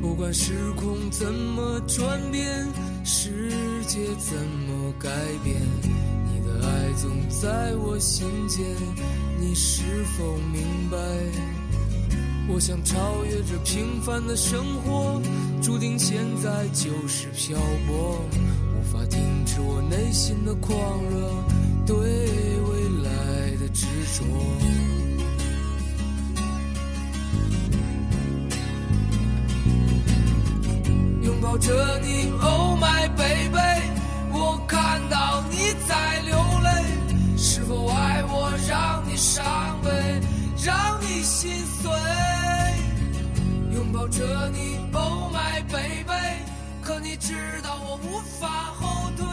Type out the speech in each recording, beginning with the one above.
不管时空怎么转变，世界怎么改变，你的爱总在我心间，你是否明白？我想超越这平凡的生活，注定现在就是漂泊，无法停止我内心的狂热，对未来的执着。拥抱着你，Oh my baby，我看到你在流泪，是否爱我让你伤悲，让你心碎？拥抱着你，Oh my baby，可你知道我无法后退，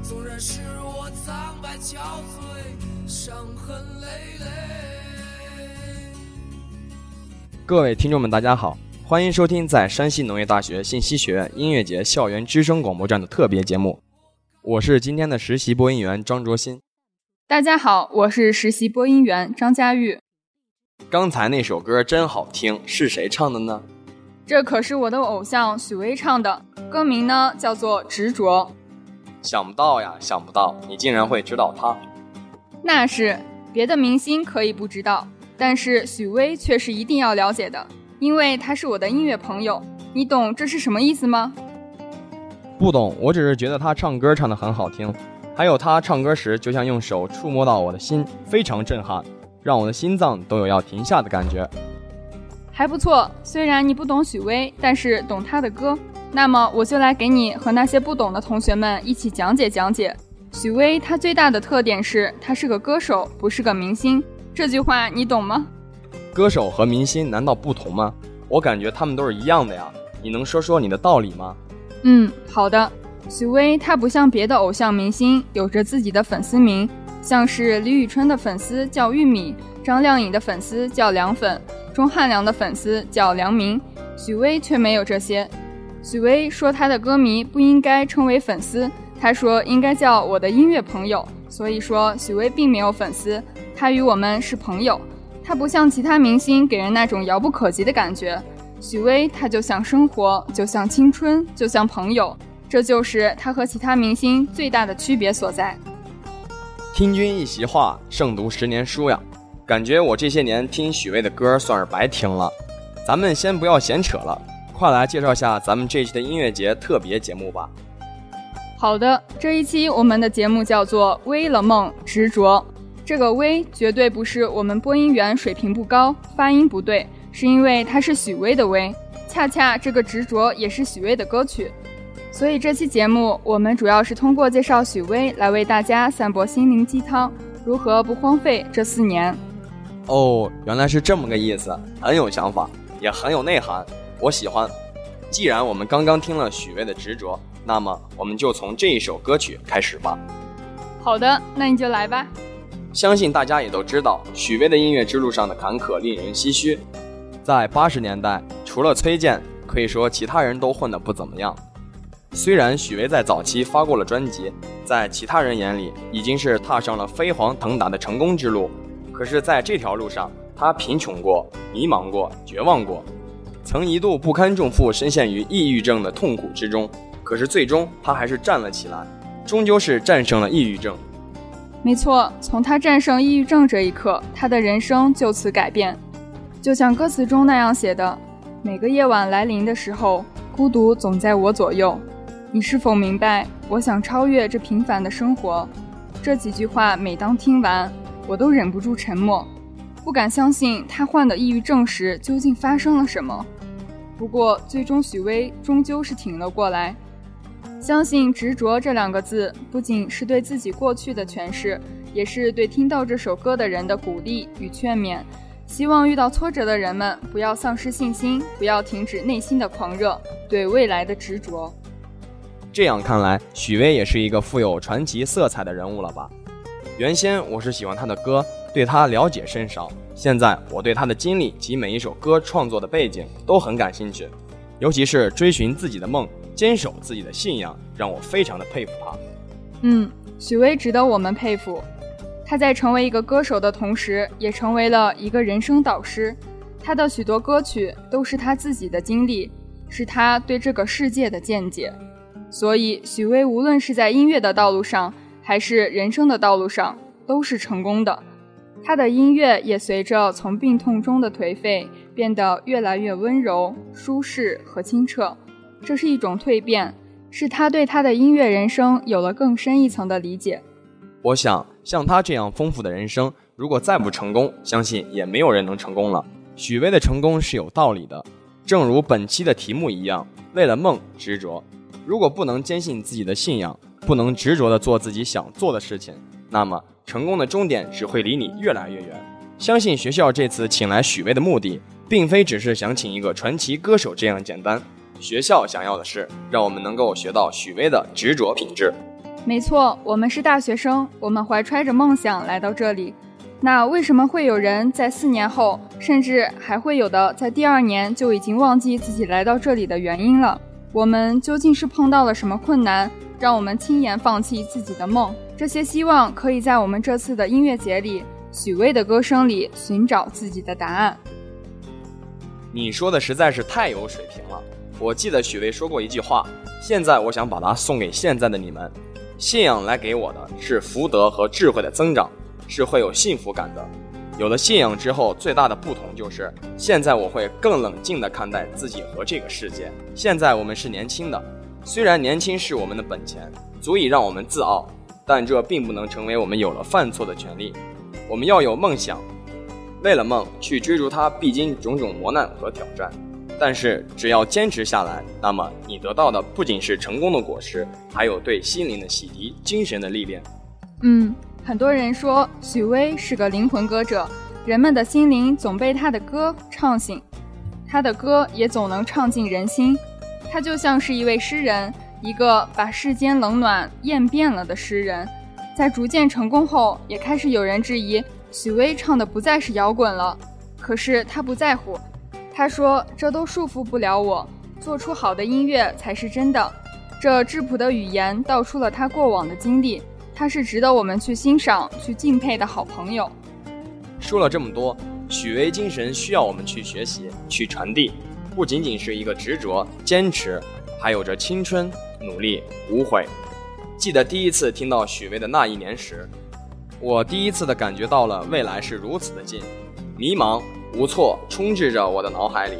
纵然是我苍白憔悴，伤痕累累。各位听众们，大家好，欢迎收听在山西农业大学信息学院音乐节校园之声广播站的特别节目，我是今天的实习播音员张卓新。大家好，我是实习播音员张佳玉。刚才那首歌真好听，是谁唱的呢？这可是我的偶像许巍唱的，歌名呢叫做《执着》。想不到呀，想不到你竟然会知道他。那是别的明星可以不知道，但是许巍却是一定要了解的，因为他是我的音乐朋友。你懂这是什么意思吗？不懂，我只是觉得他唱歌唱得很好听，还有他唱歌时就像用手触摸到我的心，非常震撼，让我的心脏都有要停下的感觉。还不错，虽然你不懂许巍，但是懂他的歌。那么我就来给你和那些不懂的同学们一起讲解讲解。许巍他最大的特点是他是个歌手，不是个明星。这句话你懂吗？歌手和明星难道不同吗？我感觉他们都是一样的呀。你能说说你的道理吗？嗯，好的。许巍他不像别的偶像明星有着自己的粉丝名，像是李宇春的粉丝叫玉米，张靓颖的粉丝叫凉粉，钟汉良的粉丝叫良民。许巍却没有这些。许巍说他的歌迷不应该称为粉丝，他说应该叫我的音乐朋友。所以说许巍并没有粉丝，他与我们是朋友。他不像其他明星给人那种遥不可及的感觉，许巍他就像生活，就像青春，就像朋友。这就是他和其他明星最大的区别所在。听君一席话，胜读十年书呀。感觉我这些年听许巍的歌算是白听了。咱们先不要闲扯了，快来介绍下咱们这一期的音乐节特别节目吧。好的，这一期我们的节目叫做《微了梦执着》。这个“微”绝对不是我们播音员水平不高、发音不对，是因为它是许巍的“微”。恰恰这个执着也是许巍的歌曲，所以这期节目我们主要是通过介绍许巍来为大家散播心灵鸡汤，如何不荒废这四年。哦，原来是这么个意思，很有想法，也很有内涵，我喜欢。既然我们刚刚听了许巍的执着，那么我们就从这一首歌曲开始吧。好的，那你就来吧。相信大家也都知道，许巍的音乐之路上的坎坷令人唏嘘。在八十年代，除了崔健，可以说其他人都混得不怎么样。虽然许巍在早期发过了专辑，在其他人眼里已经是踏上了飞黄腾达的成功之路，可是在这条路上，他贫穷过、迷茫过、绝望过，曾一度不堪重负，深陷于抑郁症的痛苦之中。可是最终，他还是站了起来，终究是战胜了抑郁症。没错，从他战胜抑郁症这一刻，他的人生就此改变。就像歌词中那样写的：“每个夜晚来临的时候，孤独总在我左右。你是否明白？我想超越这平凡的生活。”这几句话，每当听完，我都忍不住沉默，不敢相信他患的抑郁症时究竟发生了什么。不过，最终许巍终究是挺了过来。相信“执着”这两个字，不仅是对自己过去的诠释，也是对听到这首歌的人的鼓励与劝勉。希望遇到挫折的人们不要丧失信心，不要停止内心的狂热，对未来的执着。这样看来，许巍也是一个富有传奇色彩的人物了吧？原先我是喜欢他的歌，对他了解甚少。现在我对他的经历及每一首歌创作的背景都很感兴趣，尤其是追寻自己的梦。坚守自己的信仰，让我非常的佩服他。嗯，许巍值得我们佩服。他在成为一个歌手的同时，也成为了一个人生导师。他的许多歌曲都是他自己的经历，是他对这个世界的见解。所以，许巍无论是在音乐的道路上，还是人生的道路上，都是成功的。他的音乐也随着从病痛中的颓废，变得越来越温柔、舒适和清澈。这是一种蜕变，是他对他的音乐人生有了更深一层的理解。我想，像他这样丰富的人生，如果再不成功，相信也没有人能成功了。许巍的成功是有道理的，正如本期的题目一样，为了梦执着。如果不能坚信自己的信仰，不能执着地做自己想做的事情，那么成功的终点只会离你越来越远。相信学校这次请来许巍的目的，并非只是想请一个传奇歌手这样简单。学校想要的是，让我们能够学到许巍的执着品质。没错，我们是大学生，我们怀揣着梦想来到这里。那为什么会有人在四年后，甚至还会有的在第二年就已经忘记自己来到这里的原因了？我们究竟是碰到了什么困难，让我们轻言放弃自己的梦？这些希望可以在我们这次的音乐节里，许巍的歌声里寻找自己的答案。你说的实在是太有水平了。我记得许巍说过一句话，现在我想把它送给现在的你们。信仰来给我的是福德和智慧的增长，是会有幸福感的。有了信仰之后，最大的不同就是，现在我会更冷静地看待自己和这个世界。现在我们是年轻的，虽然年轻是我们的本钱，足以让我们自傲，但这并不能成为我们有了犯错的权利。我们要有梦想，为了梦去追逐它，必经种种磨难和挑战。但是只要坚持下来，那么你得到的不仅是成功的果实，还有对心灵的洗涤、精神的历练。嗯，很多人说许巍是个灵魂歌者，人们的心灵总被他的歌唱醒，他的歌也总能唱进人心。他就像是一位诗人，一个把世间冷暖厌遍了的诗人。在逐渐成功后，也开始有人质疑许巍唱的不再是摇滚了，可是他不在乎。他说：“这都束缚不了我，做出好的音乐才是真的。”这质朴的语言道出了他过往的经历。他是值得我们去欣赏、去敬佩的好朋友。说了这么多，许巍精神需要我们去学习、去传递，不仅仅是一个执着、坚持，还有着青春、努力、无悔。记得第一次听到许巍的那一年时，我第一次的感觉到了未来是如此的近，迷茫。无措充斥着我的脑海里，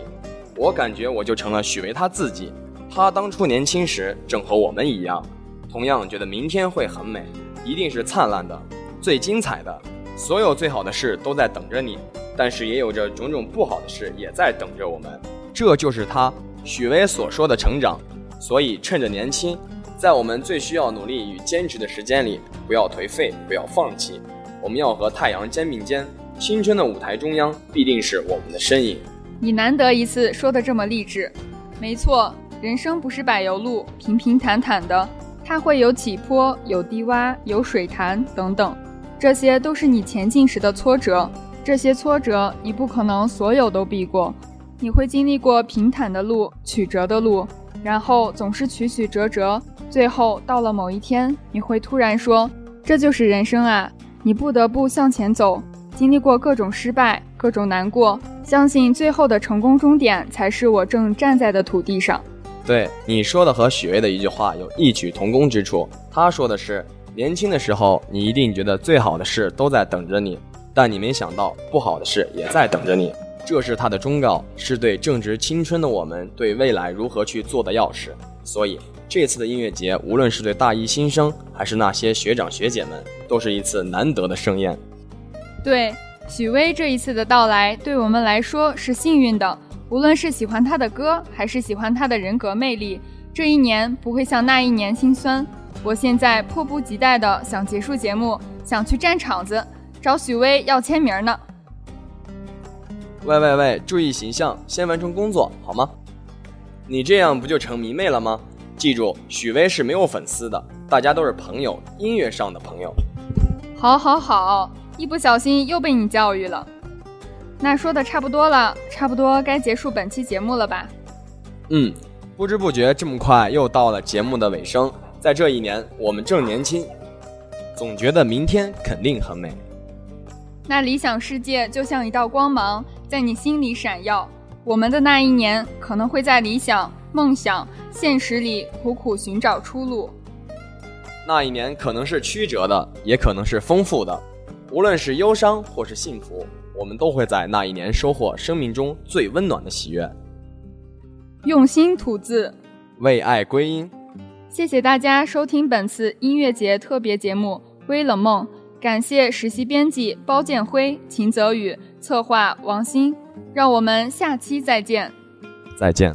我感觉我就成了许巍他自己。他当初年轻时正和我们一样，同样觉得明天会很美，一定是灿烂的、最精彩的，所有最好的事都在等着你。但是也有着种种不好的事也在等着我们。这就是他许巍所说的成长。所以趁着年轻，在我们最需要努力与坚持的时间里，不要颓废，不要放弃。我们要和太阳肩并肩。青春的舞台中央必定是我们的身影。你难得一次说的这么励志，没错，人生不是柏油路，平平坦坦的，它会有起坡，有低洼，有水潭等等，这些都是你前进时的挫折。这些挫折你不可能所有都避过，你会经历过平坦的路、曲折的路，然后总是曲曲折折，最后到了某一天，你会突然说：“这就是人生啊！”你不得不向前走。经历过各种失败，各种难过，相信最后的成功终点才是我正站在的土地上。对你说的和许巍的一句话有异曲同工之处。他说的是：年轻的时候，你一定觉得最好的事都在等着你，但你没想到不好的事也在等着你。这是他的忠告，是对正值青春的我们对未来如何去做的钥匙。所以这次的音乐节，无论是对大一新生，还是那些学长学姐们，都是一次难得的盛宴。对许巍这一次的到来，对我们来说是幸运的。无论是喜欢他的歌，还是喜欢他的人格魅力，这一年不会像那一年心酸。我现在迫不及待的想结束节目，想去占场子，找许巍要签名呢。喂喂喂，注意形象，先完成工作好吗？你这样不就成迷妹了吗？记住，许巍是没有粉丝的，大家都是朋友，音乐上的朋友。好，好，好。一不小心又被你教育了，那说的差不多了，差不多该结束本期节目了吧？嗯，不知不觉这么快又到了节目的尾声，在这一年，我们正年轻，总觉得明天肯定很美。那理想世界就像一道光芒，在你心里闪耀。我们的那一年可能会在理想、梦想、现实里苦苦寻找出路。那一年可能是曲折的，也可能是丰富的。无论是忧伤或是幸福，我们都会在那一年收获生命中最温暖的喜悦。用心吐字，为爱归因。谢谢大家收听本次音乐节特别节目《微冷梦》，感谢实习编辑包建辉、秦泽宇，策划王鑫。让我们下期再见。再见。